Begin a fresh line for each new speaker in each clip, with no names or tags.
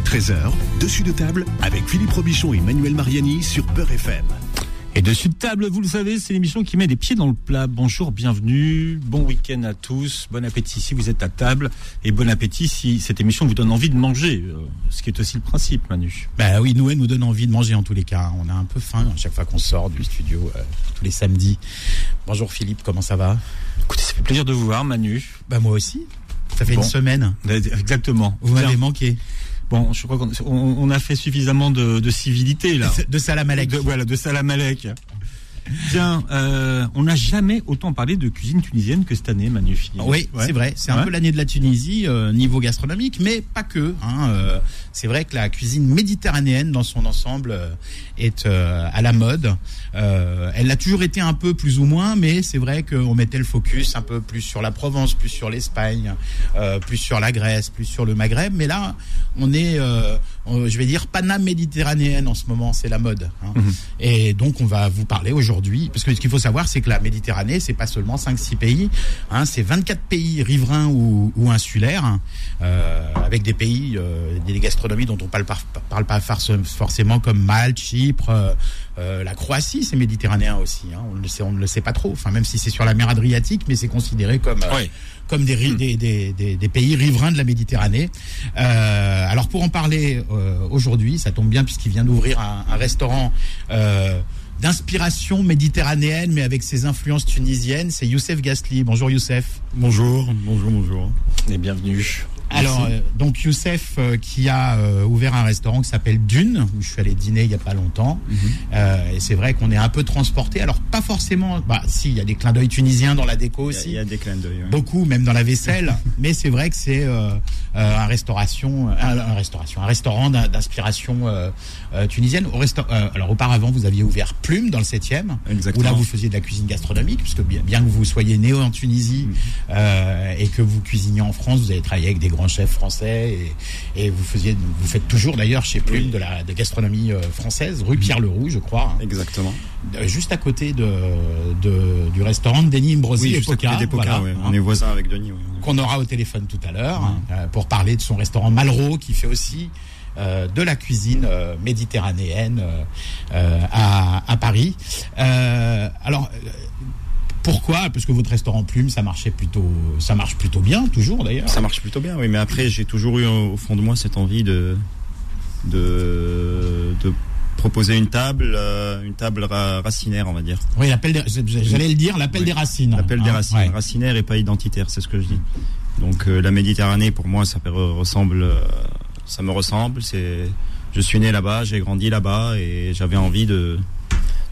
midi 13h, dessus de table avec Philippe Robichon et Manuel Mariani sur Peur FM.
Et dessus de table, vous le savez, c'est l'émission qui met des pieds dans le plat. Bonjour, bienvenue, bon week-end à tous, bon appétit si vous êtes à table, et bon appétit si cette émission vous donne envie de manger, euh, ce qui est aussi le principe, Manu.
Bah oui, nous, elle nous donne envie de manger en tous les cas. On a un peu faim à chaque fois qu'on sort du studio, euh, tous les samedis. Bonjour Philippe, comment ça va?
Écoutez, ça fait plaisir de vous voir, Manu.
Bah moi aussi. Ça fait
Bon.
une semaine.
Exactement.
Vous m'avez manqué.
Bon, je crois qu'on on- on a fait suffisamment de, de civilité là.
De Salam Alek.
De, voilà, de Salam Alek. Tiens, euh, on n'a jamais autant parlé de cuisine tunisienne que cette année, Manu.
Oui,
Ouais.
c'est vrai. C'est un peu l'année de la Tunisie euh, niveau gastronomique, mais pas que. hein, euh, c'est vrai que la cuisine méditerranéenne dans son ensemble euh, est euh, à la mode. Euh, elle l'a toujours été un peu plus ou moins, mais c'est vrai qu'on mettait le focus un peu plus sur la Provence, plus sur l'Espagne, euh, plus sur la Grèce, plus sur le Maghreb. Mais là, on est, euh, je vais dire, Paname méditerranéenne en ce moment. C'est la mode. hein.
Mhm.
Et donc, on va vous parler aujourd'hui, parce que ce qu'il faut savoir, c'est que la Méditerranée, c'est pas seulement 5-6 pays, hein, c'est 24 pays riverains ou, ou insulaires, hein, euh, avec des pays, euh, des gastronomies dont on parle pas, parle pas forcément comme Malte, Chypre, euh, la Croatie, c'est méditerranéen aussi. Hein, on ne le sait, on ne le sait pas trop. Enfin, même si c'est sur la mer Adriatique, mais c'est considéré comme euh, comme des, ri- des, des, des, des pays riverains de la Méditerranée. Euh, alors pour en parler euh, aujourd'hui, ça tombe bien puisqu'il vient d'ouvrir un, un restaurant euh, d'inspiration méditerranéenne, mais avec ses influences tunisiennes. C'est Youssef Gasly. Bonjour Youssef.
Bonjour, bonjour, bonjour.
Et bienvenue.
Alors, euh, donc Youssef euh, qui a euh, ouvert un restaurant qui s'appelle Dune, où je suis allé dîner il y a pas longtemps. Euh, et c'est vrai qu'on est un peu transporté. Alors pas forcément. Bah si, il y a des clins d'œil tunisiens dans la déco
Il y a-
aussi.
il y a des clins d'œil. ouais.
Beaucoup, même dans la vaisselle. mais c'est vrai que c'est euh, euh, un restauration, un, un restauration, un restaurant d'in- d'inspiration tunisienne. Au resta- alors auparavant, vous aviez ouvert Plume dans le 7e, où là vous faisiez de la cuisine gastronomique, puisque bien, bien que vous soyez né en Tunisie
Mm.
euh, et que vous cuisiniez en France, vous avez travaillé avec des grands chefs français et, et vous faisiez, vous faites toujours d'ailleurs chez Plume de la de gastronomie euh, française,
Mm.
rue Pierre Leroux, je crois, hein,
Exactement.
euh, juste à côté de, de- du restaurant de Denis Imbrosi
Oui,
et
juste à côté
Poca,
des Poca,
voilà,
ouais.
hein
On est voisins avec Denis. ouais.
qu'on aura au téléphone tout à l'heure hein, euh, pour parler de son restaurant Malraux qui fait aussi euh, de la cuisine euh, méditerranéenne euh, à, à Paris. Alors pourquoi Parce que votre restaurant Plume, ça marchait plutôt, ça marche plutôt bien, toujours d'ailleurs.
Ça marche plutôt bien, oui. Mais après, j'ai toujours eu au fond de moi cette envie de de, de proposer une table, euh, une table ra- racinaire, on va dire.
Oui, l'appel, j'allais le dire, l'appel
Oui.
des racines.
L'appel des
hein,
racines,
ouais.
racinaire et pas identitaire, c'est ce que je dis. Donc euh, la Méditerranée, pour moi, ça ressemble, euh, ça me ressemble. C'est, je suis né là-bas, j'ai grandi là-bas et j'avais envie de,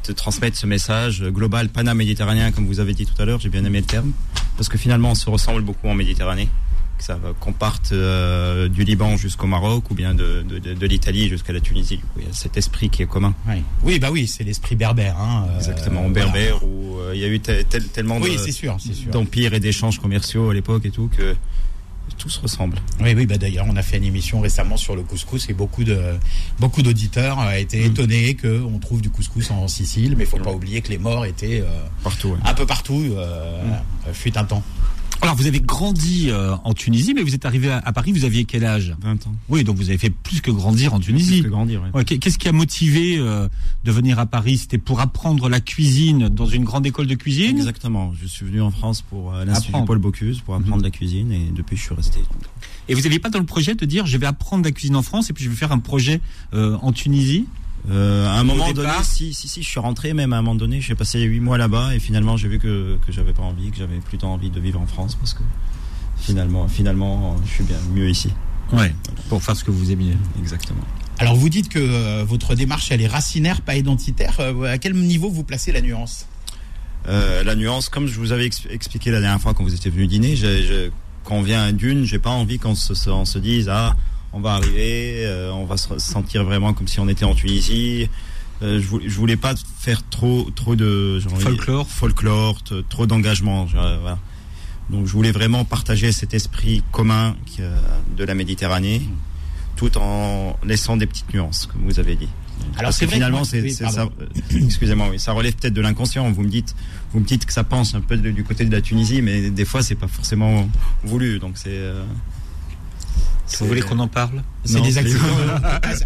de transmettre ce message global pana-méditerranéen, comme vous avez dit tout à l'heure. J'ai bien aimé le terme parce que finalement, on se ressemble beaucoup en Méditerranée. Que ça va- qu'on parte euh, du Liban jusqu'au Maroc ou bien de, de, de- de l'Italie jusqu'à la Tunisie. Du coup, il y a cet esprit qui est commun.
Oui, bah oui, c'est l'esprit berbère. Hein, euh,
Exactement,
voilà.
berbère où euh, il y a eu tel- tel- tellement
Oui,
de,
c'est sûr, c'est sûr.
d'empires et d'échanges commerciaux à l'époque et tout que tout se ressemble.
Oui, oui, bah d'ailleurs, on a fait une émission récemment sur le couscous et beaucoup de beaucoup d'auditeurs euh, étaient
Mm.
étonnés qu'on trouve du couscous en Sicile, mais il faut pas oublier que les morts étaient euh,
Partout. ouais.
un peu partout, euh, fut un temps.
Alors, vous avez grandi euh, en Tunisie, mais vous êtes arrivé à, à Paris, vous aviez quel âge?
20 ans.
Oui, donc vous avez fait plus que grandir en Tunisie.
Plus que grandir. Ouais,
qu'est- Qu'est-ce qui a motivé euh, de venir à Paris? C'était pour apprendre la cuisine dans une grande école de cuisine?
Exactement. Je suis venu en France pour euh, l'Institut. Paul Bocuse pour apprendre la cuisine et depuis je suis resté.
Et vous n'aviez pas dans le projet de dire je vais apprendre la cuisine en France et puis je vais faire un projet euh, en Tunisie?
Euh, à un moment donné,
départ
si, si, si, je suis rentré même à un moment donné, j'ai passé huit mois là-bas et finalement j'ai vu que, que j'avais pas envie, que j'avais plutôt envie de vivre en France parce que finalement, finalement, je suis bien mieux ici.
Ouais. Pour faire ce que vous aimiez.
Exactement.
Alors vous dites que euh, votre démarche elle est racinaire, pas identitaire. Euh, à quel niveau vous placez la nuance?
Euh, la nuance, comme je vous avais ex- expliqué la dernière fois quand vous étiez venu dîner, j'ai- j'ai- quand on vient à Dune, j'ai pas envie qu'on se, se- on se dise ah on va arriver, euh, on va se sentir vraiment comme si on était en Tunisie. Euh, je, voulais, je voulais pas faire trop trop de envie-
Folklore.
folklore, trop d'engagement. voilà. Donc je voulais vraiment partager cet esprit commun de la Méditerranée, tout en laissant des petites nuances, comme vous avez dit.
Alors c'est
finalement, c'est,
oui,
ça. euh, Excusez-moi, oui, ça relève peut-être de l'inconscient. Vous me dites, vous me dites que ça pense un peu de- du côté de la Tunisie, mais des fois, c'est pas forcément voulu. Donc c'est. euh,
Vous voulez qu'on en parle
C'est des accidents.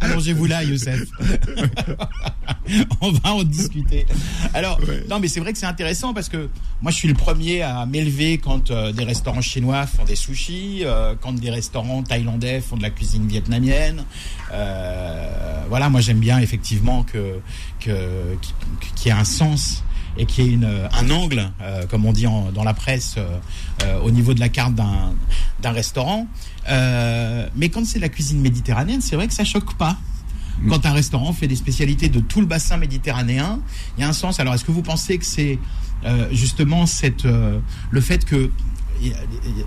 Allongez-vous là, Youssef. On va en discuter. Alors, non, mais c'est vrai que c'est intéressant parce que moi, je suis le premier à m'élever quand euh, des restaurants chinois font des sushis, euh, quand des restaurants thaïlandais font de la cuisine vietnamienne. Euh, voilà, moi, j'aime bien effectivement que qu'il y ait un sens et qu'il y ait une, un angle, euh, comme on dit en, dans la presse, euh, euh, au niveau de la carte d'un restaurant. Euh, mais quand c'est la cuisine méditerranéenne, c'est vrai que ça choque pas. Quand un restaurant fait des spécialités de tout le bassin méditerranéen, il y a un sens. Alors, est-ce que vous pensez que c'est euh, justement cette, euh, le fait que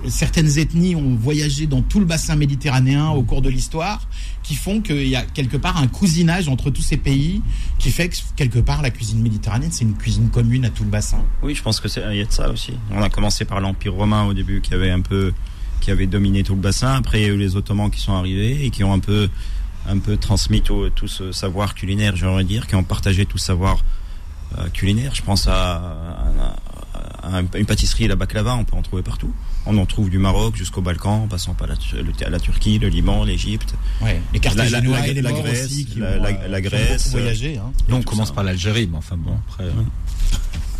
certaines ethnies ont voyagé dans tout le bassin méditerranéen au cours de l'histoire, qui font qu'il y a quelque part un cousinage entre tous ces pays, qui fait que quelque part la cuisine méditerranéenne c'est une cuisine commune à tout le bassin.
Oui, je pense que c'est y a de ça aussi. On a commencé par l'Empire romain au début, qui avait un peu, qui avait dominé tout le bassin. Après, il y a eu les Ottomans qui sont arrivés et qui ont un peu, un peu transmis tout, ce savoir culinaire, j'aimerais dire, qui ont partagé tout ce savoir euh, culinaire. Je pense à une pâtisserie, la baklava, on peut en trouver partout. On en trouve du Maroc jusqu'au Balkan, en passant par la, le- la Turquie, le Liban, l'Égypte.
Ouais. Les Carthaginois
La- la-
et les
la Grèce,
aussi qui
la-
vont,
Grèce.
Hein.
Donc on commence
ça.
par l'Algérie, mais enfin bon, après. euh,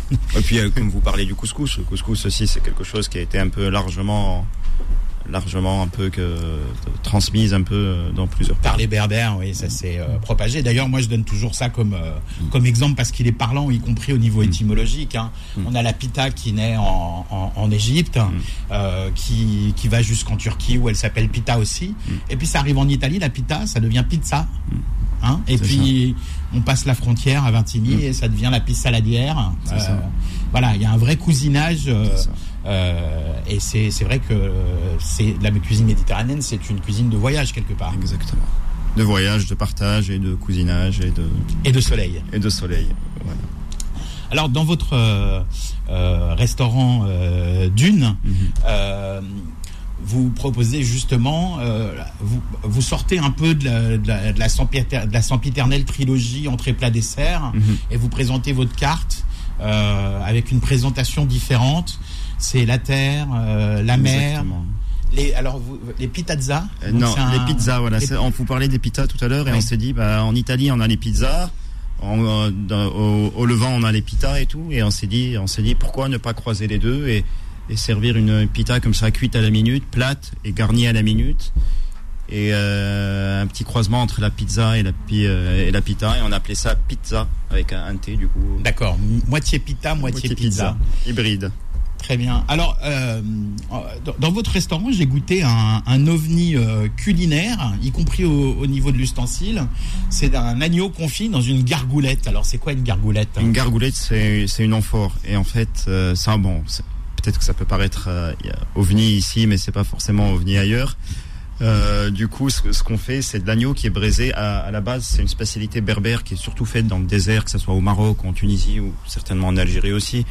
Et puis, euh, comme vous parlez du couscous, le couscous aussi, c'est quelque chose qui a été un peu largement, largement un peu que transmise un peu euh, dans plusieurs
Par
pays.
les berbères, oui, ça s'est euh, propagé. D'ailleurs, moi, je donne toujours ça comme euh, comme exemple parce qu'il est parlant, y compris au niveau étymologique. hein. On a la pita qui naît en, en, en Égypte, euh, qui qui va jusqu'en Turquie où elle s'appelle pita aussi. Et puis ça arrive en Italie, la pita, ça devient pizza. Hein et puis on passe la frontière à Vintigny et ça devient la piste saladière.
C'est ça.
Voilà, il y a un vrai cousinage. Euh, et c'est vrai que euh, c'est la cuisine méditerranéenne, c'est une cuisine de voyage quelque part
Exactement. De voyage, de partage et de cousinage et de,
et de soleil.
et de soleil. Voilà.
Alors dans votre euh, restaurant euh, Dune,
Mhm.
euh, vous proposez justement, vous, vous sortez un peu de la, de la, de la sempiter- de la sempiternelle trilogie entrée plat dessert
Mhm.
et vous présentez votre carte avec une présentation différente. C'est la terre, euh, la mer.
Exactement.
Les, alors vous, les pitazzas.
Euh, non,
un-
les pizzas, voilà.
les-
On vous parlait des pizzas tout à l'heure et
Oui.
on s'est dit, bah, en Italie, on a les pizzas. Euh, dans- au, au Levant, on a les pitas et tout. Et on s'est dit, on s'est dit, pourquoi ne pas croiser les deux et, et servir une pita comme ça, cuite à la minute, plate et garnie à la minute. Et euh, un petit croisement entre la pizza et la, euh, et la pita. Et on appelait ça pizza avec un, un T du coup.
D'accord, moitié pita, moitié, pizza.
Hybride.
Très bien. Alors, euh, dans, votre restaurant, j'ai goûté un, un ovni euh, culinaire, y compris au, au niveau de l'ustensile. C'est un agneau confit dans une gargoulette. Alors, c'est quoi une gargoulette?
Une gargoulette, c'est une amphore. Et en fait, euh, ça, bon, peut-être que ça peut paraître ovni ici, mais c'est pas forcément ovni ailleurs. Du coup, ce, ce qu'on fait, c'est de l'agneau qui est braisé. À, à la base, c'est une spécialité berbère qui est surtout faite dans le désert, que ce soit au Maroc, en Tunisie ou certainement en Algérie aussi.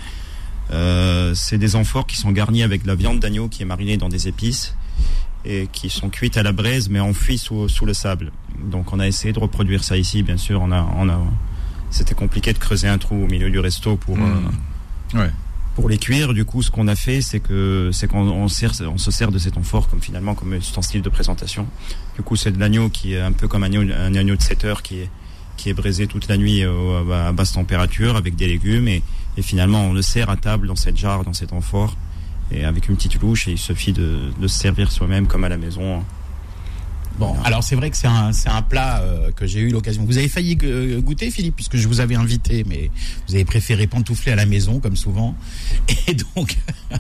Euh, c'est des amphores qui sont garnis avec de la viande d'agneau qui est marinée dans des épices et qui sont cuites à la braise mais enfouies sous, sous le sable. Donc on a essayé de reproduire ça ici, bien sûr. On a, on a, c'était compliqué de creuser un trou au milieu du resto pour,
Mmh.
euh,
Ouais.
pour les cuire. Du coup, ce qu'on a fait, c'est que c'est qu'on on sert, on se sert de cet amphore comme finalement comme ustensile de présentation. Du coup, c'est de l'agneau qui est un peu comme un agneau, un agneau de 7 heures qui est qui est braisé toute la nuit à basse température avec des légumes et, et finalement on le sert à table dans cette jarre, dans cet amphore et avec une petite louche et il suffit de, de se servir soi-même comme à la maison.
Bon, alors c'est vrai que c'est un, c'est un plat euh, que j'ai eu l'occasion. Vous avez failli euh, goûter, Philippe, puisque je vous avais invité, mais vous avez préféré pantoufler à la maison, comme souvent. Et donc,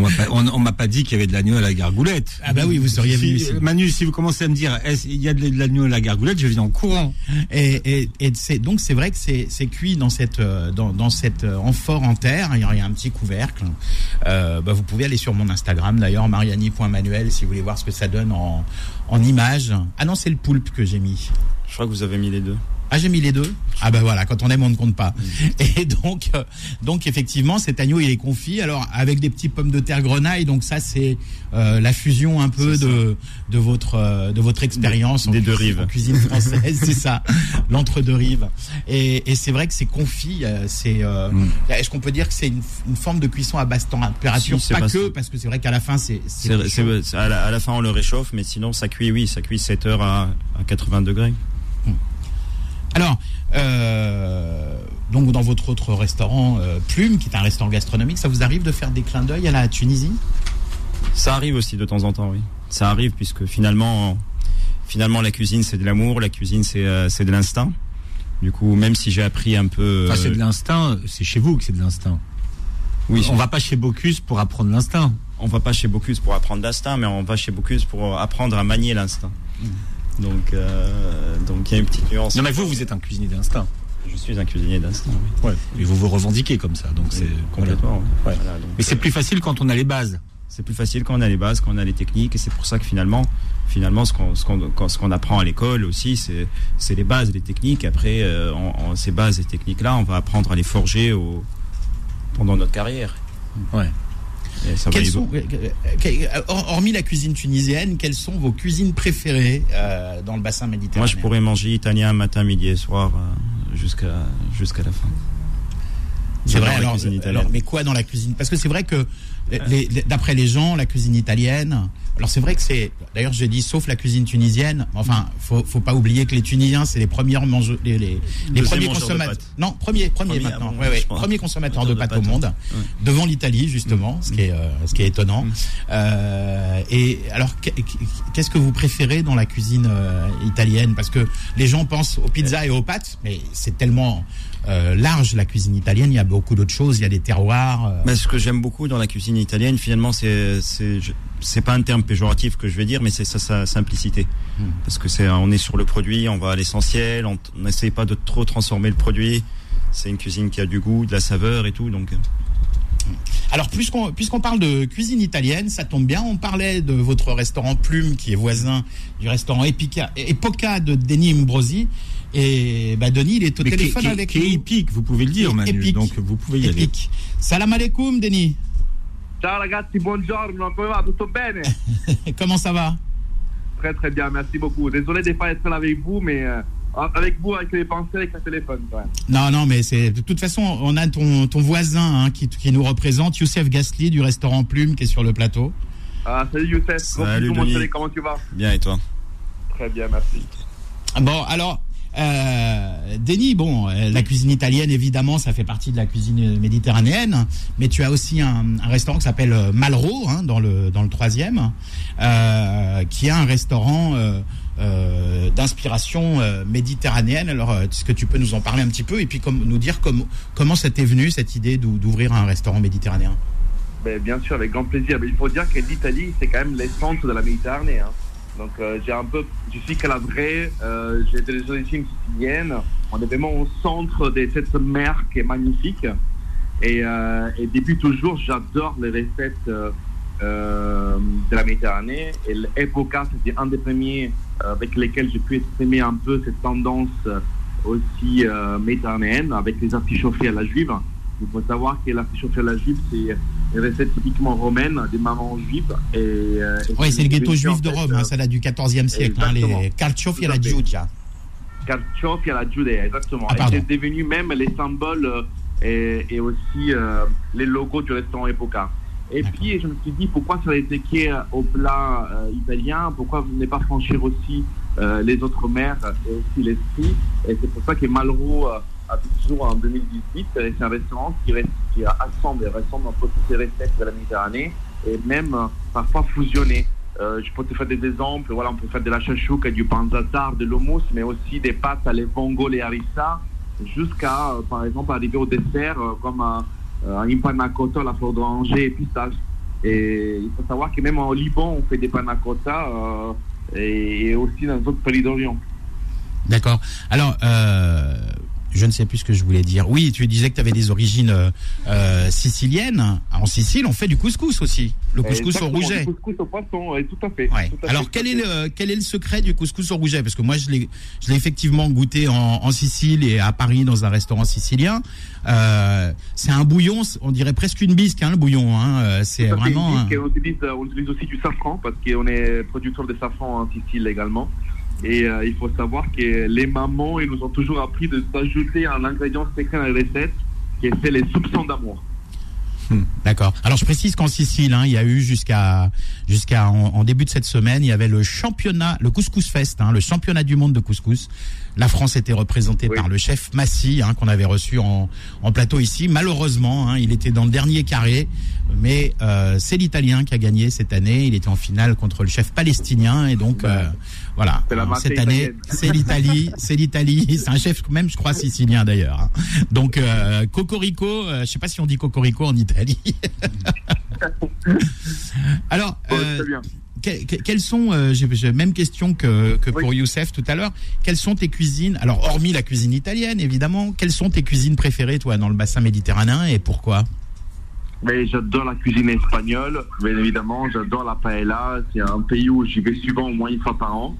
m'a pas, on, m'a pas dit qu'il y avait de l'agneau à la gargoulette.
Ah bah oui, vous seriez venu ici.
Manu, si vous commencez à me dire, est-ce- il y a de l'agneau à la gargoulette, je viens en courant.
Et, et, et c'est donc c'est vrai que c'est c'est cuit dans cette euh, dans, dans cette euh, amphore en terre. Il y a un petit couvercle. Euh, bah, vous pouvez aller sur mon Instagram d'ailleurs mariani.manuel si vous voulez voir ce que ça donne en en Ah non c'est le poulpe que j'ai mis.
Je crois que vous avez mis les deux.
Ah, j'ai mis les deux. Ah ben voilà, quand on aime, on ne compte pas. Et donc, euh, donc effectivement, cet agneau, il est confit. Alors avec des petits pommes de terre grenaille. Donc ça, c'est euh, la fusion un peu de de votre euh, de votre expérience
Des
en,
deux rives.
en cuisine française, c'est ça, l'entre deux rives. Et, et c'est vrai que c'est confit. C'est
Mm.
est-ce qu'on peut dire que c'est une, une forme de cuisson à basse température
Si,
Pas
pas
que, parce que c'est vrai qu'à la fin, c'est
à la fin, on le réchauffe, mais sinon, ça cuit, oui, ça cuit 7 heures à, à 80 degrés.
Alors, euh, donc dans votre autre restaurant, euh, Plume, qui est un restaurant gastronomique, ça vous arrive de faire des clins d'œil à la Tunisie?
Ça arrive aussi de temps en temps, oui. Ça arrive puisque finalement, finalement, la cuisine, c'est de l'amour, la cuisine, c'est, euh, c'est de l'instinct. Du coup, même si j'ai appris un peu.
Enfin, c'est de l'instinct. C'est chez vous que c'est de l'instinct.
oui,
On va pas chez Bocuse pour apprendre l'instinct.
on va pas chez Bocuse pour apprendre l'instinct, mais on va chez Bocuse pour apprendre à manier l'instinct. Donc, euh, donc il y a une petite nuance.
Non, mais vous, vous êtes un cuisinier d'instinct.
Je suis un cuisinier d'instinct. Oui.
Ouais. Et vous vous revendiquez comme ça. Donc c'est
complètement.
Ouais.
Voilà, donc,
Mais c'est
euh,
plus facile quand on a les bases.
c'est plus facile quand on a les bases, quand on a les techniques, et c'est pour ça que finalement, finalement, ce qu'on ce qu'on apprend à l'école aussi, c'est les bases, les techniques. Après, euh, ces bases et techniques-là, on va apprendre à les forger au, pendant notre carrière.
Ouais.
Ça
Quelles sont, hormis la cuisine tunisienne, quelles sont vos cuisines préférées euh, dans le bassin
Moi,
méditerranéen?
je pourrais manger italien matin, midi et soir euh, jusqu'à jusqu'à la fin.
C'est vrai, alors, euh, alors, mais quoi dans la cuisine? Parce que c'est vrai que, d'après les gens, la cuisine italienne. Alors c'est vrai que c'est. D'ailleurs, j'ai dit sauf la cuisine tunisienne. Enfin, faut, faut pas oublier que les Tunisiens, c'est les premiers mangeurs, les, les, les premiers consommateurs. Non, premier, premier,
Premier,
maintenant.
ah bon,
Ouais, ouais, premier consommateur de pâtes au
pâtes,
monde,
ouais.
devant l'Italie justement, ce qui est, euh, ce qui est étonnant.
Mm.
Euh, et alors, qu'est- qu'est-ce que vous préférez dans la cuisine euh, italienne? Parce que les gens pensent aux pizzas et aux pâtes, mais c'est tellement euh, large la cuisine italienne. Il y a beaucoup d'autres choses. Il y a des terroirs. euh,
Mais ce que j'aime beaucoup dans la cuisine italienne, finalement, c'est c'est pas un terme péjoratif que je vais dire, mais c'est sa simplicité.
Hmm.
Parce que c'est on est sur le produit, on va à l'essentiel, on n'essaye pas de trop transformer le produit. C'est une cuisine qui a du goût, de la saveur et tout, donc. euh,
Alors, puisqu'on puisqu'on parle de cuisine italienne, ça tombe bien. On parlait de votre restaurant Plume, qui est voisin du restaurant Epica, Epoca de Denis Imbrosi. Et bah, Denis, il est au
Mais
téléphone
qui-
avec
qui est
nous.
épique, vous pouvez le dire, Manu.
Épique.
Donc vous pouvez y aller.
Epic. Salam alaikum, Denis.
Ciao ragazzi, buongiorno, come va? Tutto bene?
Comment ça va?
Très très bien, merci beaucoup. Désolé des fois être là avec vous, mais euh, avec vous, avec les pensées, avec le téléphone quand même.
Non, non, mais c'est de toute façon, on a ton, ton voisin hein, qui, qui nous représente, Youssef Gasly du restaurant Plume, qui est sur le plateau.
Ah, salut Youssef,
Salut,
Comment
Denis.
salut, comment tu vas?
Bien et toi?
Très bien, merci.
Bon, alors, euh, Denis, bon, euh, la cuisine italienne, évidemment, ça fait partie de la cuisine méditerranéenne, mais tu as aussi un, restaurant qui s'appelle euh, Malraux, hein, dans le dans le troisième, euh, qui est un restaurant euh, euh, d'inspiration méditerranéenne. Alors, est-ce que tu peux nous en parler un petit peu et puis comme, nous dire comme, comment t'est venu cette idée d'ou- d'ouvrir un restaurant méditerranéen?
Ben, bien sûr, avec grand plaisir. Mais il faut dire que l'Italie, c'est quand même les centres de la Méditerranée. hein. Donc, euh, j'ai un peu, je suis calabré, euh, j'ai des origines siciliennes. On est vraiment au centre de cette mer qui est magnifique. Et, euh, depuis toujours, j'adore les recettes euh, de la Méditerranée. Et l'Epoca, c'était un des premiers avec lesquels j'ai pu exprimer un peu cette tendance aussi méditerranéenne avec les artichauffés à la juive. Il faut savoir que l'artichauffe à la juive, c'est une recette typiquement romaine des mamans juives. Et, euh, et
Oui, c'est le ghetto
en
juif de Rome, hein, ça date du 14e siècle, hein, les carciofi la
fait.
Giudia.
Carciofi la Giudea, exactement.
Ah,
et c'est devenu même les symboles euh, et, et aussi euh, les logos du restaurant Epoca. Et puis je me suis dit pourquoi ça été euh, au plat euh, italien, pourquoi vous ne pas franchir aussi euh, les autres mers et aussi l'esprit? Et c'est pour ça que Malraux toujours en 2018, et c'est un restaurant qui, qui assemble et ressemble un peu toutes les recettes de la Méditerranée et même euh, parfois fusionné. Euh, je peux te faire des exemples. Voilà, on peut faire de la chachouka, du panzatar, de l'hummus, mais aussi des pâtes à les vongole et harissa, jusqu'à, euh, par exemple, arriver au dessert comme un, un à la fleur d'oranger et pistache. Et il faut savoir que même au Liban, on fait des euh, et, et aussi dans d'autres pays d'Orient.
D'accord. Alors, je ne sais plus ce que je voulais dire. Oui, tu disais que tu avais des origines euh, euh, siciliennes. En Sicile, on fait du couscous aussi. Le couscous au
Exactement,
rouget.
Du couscous au poisson, oui, tout à fait.
Ouais.
Tout à
Alors
fait,
quel est le quel est le secret du couscous au rouget? Parce que moi je l'ai effectivement goûté en, en Sicile et à Paris dans un restaurant sicilien. Euh, c'est un bouillon, on dirait presque une bisque, hein, le bouillon. Hein. Euh, C'est vraiment.
une
un-
bisque, on, utilise, euh, on utilise aussi du safran parce qu'on est producteur de safran en Sicile également. Et euh, il faut savoir que les mamans, ils nous ont toujours appris de s'ajouter un ingrédient secret dans les recettes, qui est fait les soupçons d'amour.
D'accord. Alors je précise qu'en Sicile, hein, il y a eu jusqu'à jusqu'à en, en début de cette semaine, il y avait le championnat, le Couscous Fest, hein, le championnat du monde de couscous. La France était représentée
Oui.
par le chef Massy, hein, qu'on avait reçu en, en plateau ici. Malheureusement, hein, il était dans le dernier carré, mais euh, c'est l'Italien qui a gagné cette année. Il était en finale contre le chef palestinien et donc euh, voilà. Cette année, c'est l'Italie, c'est l'Italie. C'est un chef même, je crois, sicilien d'ailleurs. hein. Donc euh, Cocorico, euh, je sais pas si on dit Cocorico en Italie. Alors, euh, que- que- quelles sont, euh, j'ai même question que, que pour. Youssef tout à l'heure, quelles sont tes cuisines, alors hormis la cuisine italienne évidemment, quelles sont tes cuisines préférées toi dans le bassin méditerranéen et pourquoi?
Mais j'adore la cuisine espagnole, bien évidemment. J'adore la paella. C'est un pays où j'y vais souvent au moins une fois par an.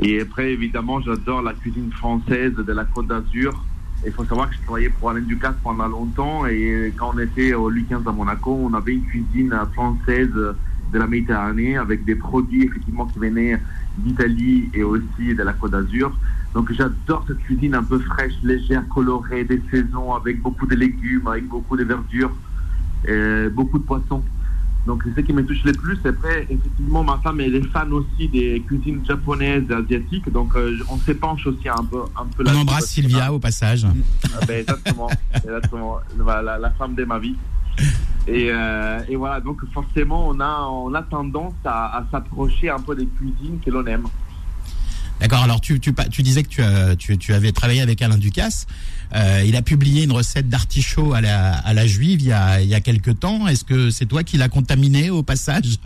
Et après, évidemment, j'adore la cuisine française de la Côte d'Azur. Il faut savoir que je travaillais pour Alain Ducasse pendant longtemps. Et quand on était au XV à Monaco, on avait une cuisine française de la Méditerranée avec des produits effectivement qui venaient d'Italie et aussi de la Côte d'Azur. Donc j'adore cette cuisine un peu fraîche, légère, colorée, des saisons, avec beaucoup de légumes, avec beaucoup de verdures euh, beaucoup de poissons. Donc c'est ce qui me touche le plus. Après, effectivement, ma femme elle est fan aussi des cuisines japonaises et asiatiques. Donc euh, on s'épanche aussi un peu, un peu
On embrasse Sylvia au passage.
Ah, ben, exactement, exactement. La femme de ma vie. Et, euh, et voilà, donc forcément, on a, on a tendance à, à s'approcher un peu des cuisines que l'on aime.
D'accord. Alors tu, disais que tu, as- tu, avais travaillé avec Alain Ducasse. Euh, il a publié une recette d'artichaut à la, juive il y a, il quelques temps. Est-ce que c'est toi qui l'as contaminé au passage?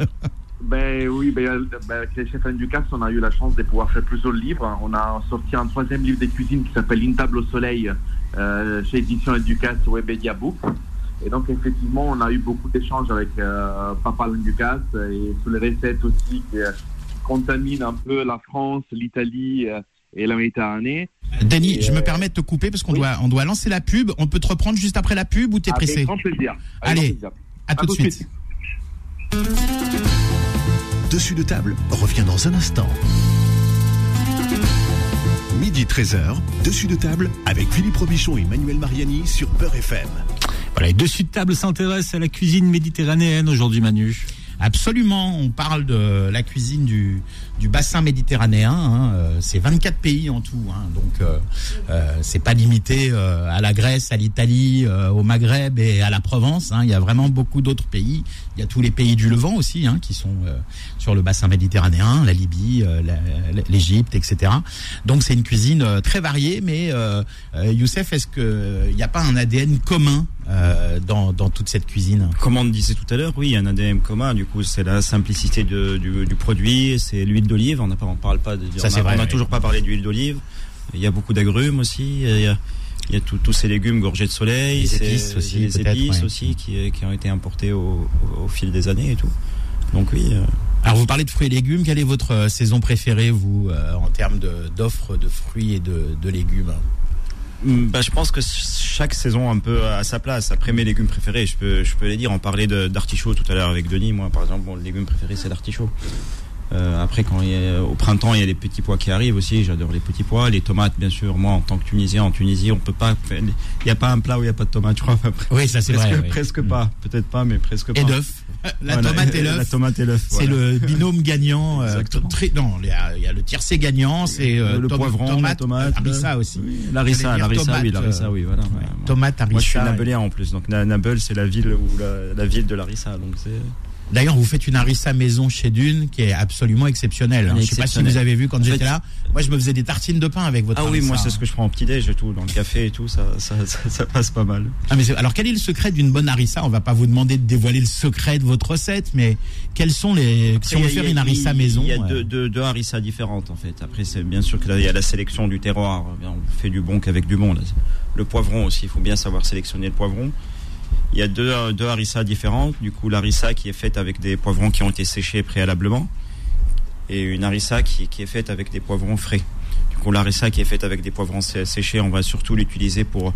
Ben oui, ben, ben, avec les chefs Ducasse, on a eu la chance de pouvoir faire plusieurs livres. On a sorti un troisième livre de cuisine qui s'appelle Une table au soleil euh, chez Édition Ducasse Webedia Book. Et donc effectivement, on a eu beaucoup d'échanges avec euh, Papa Alain Ducasse et sur les recettes aussi contaminent un peu la France, l'Italie euh, et la Méditerranée.
Denis,
Et,
je me
euh,
permets de te couper parce qu'on
oui.
doit, on doit lancer la pub. On peut te reprendre juste après la pub ou t'es
Avec
pressé?
grand plaisir. Avec
Allez.
grand plaisir.
À tout de suite.
Dessus de table revient dans un instant. Midi 13h, dessus de table avec Philippe Robichon et Manuel Mariani sur Peur FM.
Voilà, et dessus de table s'intéresse à la cuisine méditerranéenne aujourd'hui, Manu.
Absolument, on parle de la cuisine du, du bassin méditerranéen. hein, euh, c'est 24 pays en tout, hein, donc euh, euh, c'est pas limité euh, à la Grèce, à l'Italie, au Maghreb et à la Provence. hein, il y a vraiment beaucoup d'autres pays. Il y a tous les pays du Levant aussi hein, qui sont sur le bassin méditerranéen, la Libye, l'Égypte, etc. Donc c'est une cuisine très variée. Mais euh, Youssef, est-ce que il n'y a pas un ADN commun euh, dans, dans toute cette cuisine
Comme on disait tout à l'heure, oui, il y a un ADN commun. Du coup, c'est la simplicité de- du, du produit, c'est l'huile d'olive. On n'a on parle pas de.
Ça,
on n'a
oui.
toujours pas parlé d'huile d'olive. Il y a beaucoup d'agrumes aussi. Il y a, il y a tout- tous ces légumes gorgés de soleil,
Les épices aussi,
les épices
ouais.
aussi qui, qui ont été importés au, au fil des années et tout. Donc oui. euh,
Alors vous parlez de fruits et légumes, quelle est votre euh, saison préférée vous euh, en termes d'offres de, fruits et de, de légumes?
Bah, je pense que chaque saison un peu à sa place. Après mes légumes préférés, je peux, je peux les dire. On parlait d'artichaut tout à l'heure avec Denis. Moi, par exemple, mon légume préféré c'est l'artichaut. Euh, après, quand il y a- au printemps, il y a les petits pois qui arrivent aussi. J'adore les petits pois, les tomates, bien sûr. Moi, en tant que Tunisien, en Tunisie, on peut pas. Il n'y a pas un plat où il n'y a pas de tomates, je crois.
Oui, ça c'est vrai. oui.
presque pas. Peut-être pas, mais presque pas.
Et d'œufs. La
Voilà,
tomate et
La
l'œuf.
tomate et l'œuf.
C'est
voilà.
le binôme gagnant. euh, très- non, il y, a, il y a le tiercé gagnant, c'est euh,
le
tom-
poivron, la
tomate,
tomate,
harissa aussi.
Larissa,
tomate,
oui, Larissa,
euh,
oui, voilà.
ouais. Tomate, harissa.
Moi, je suis nabelien en plus. Donc, Na- Nabeul, c'est la ville où la, la ville de Larissa. Donc, c'est.
D'ailleurs, vous faites une harissa maison chez Dune qui est absolument exceptionnelle.
Elle
Je ne sais pas si vous avez vu quand j'étais là. Moi, je me faisais des tartines de pain avec votre
Ah oui,
harissa.
moi c'est ce que je prends en petit déj et tout, dans le café et tout, ça, ça, ça, ça passe pas mal.
Ah, mais alors, quel est le secret d'une bonne harissa? On va pas vous demander de dévoiler le secret de votre recette, mais quels sont les si on veut faire une harissa maison
Il y a
euh,
deux, deux, deux harissas différentes en fait. Après, c'est bien sûr que là, il y a la sélection du terroir. Bien, On fait du bon qu'avec du bon. Là. Le poivron aussi, il faut bien savoir sélectionner le poivron. Il y a deux, deux harissas différentes. Du coup, l'harissa qui est faite avec des poivrons qui ont été séchés préalablement et une harissa qui, qui est faite avec des poivrons frais. Du coup, l'harissa qui est faite avec des poivrons sé- séchés, on va surtout l'utiliser pour,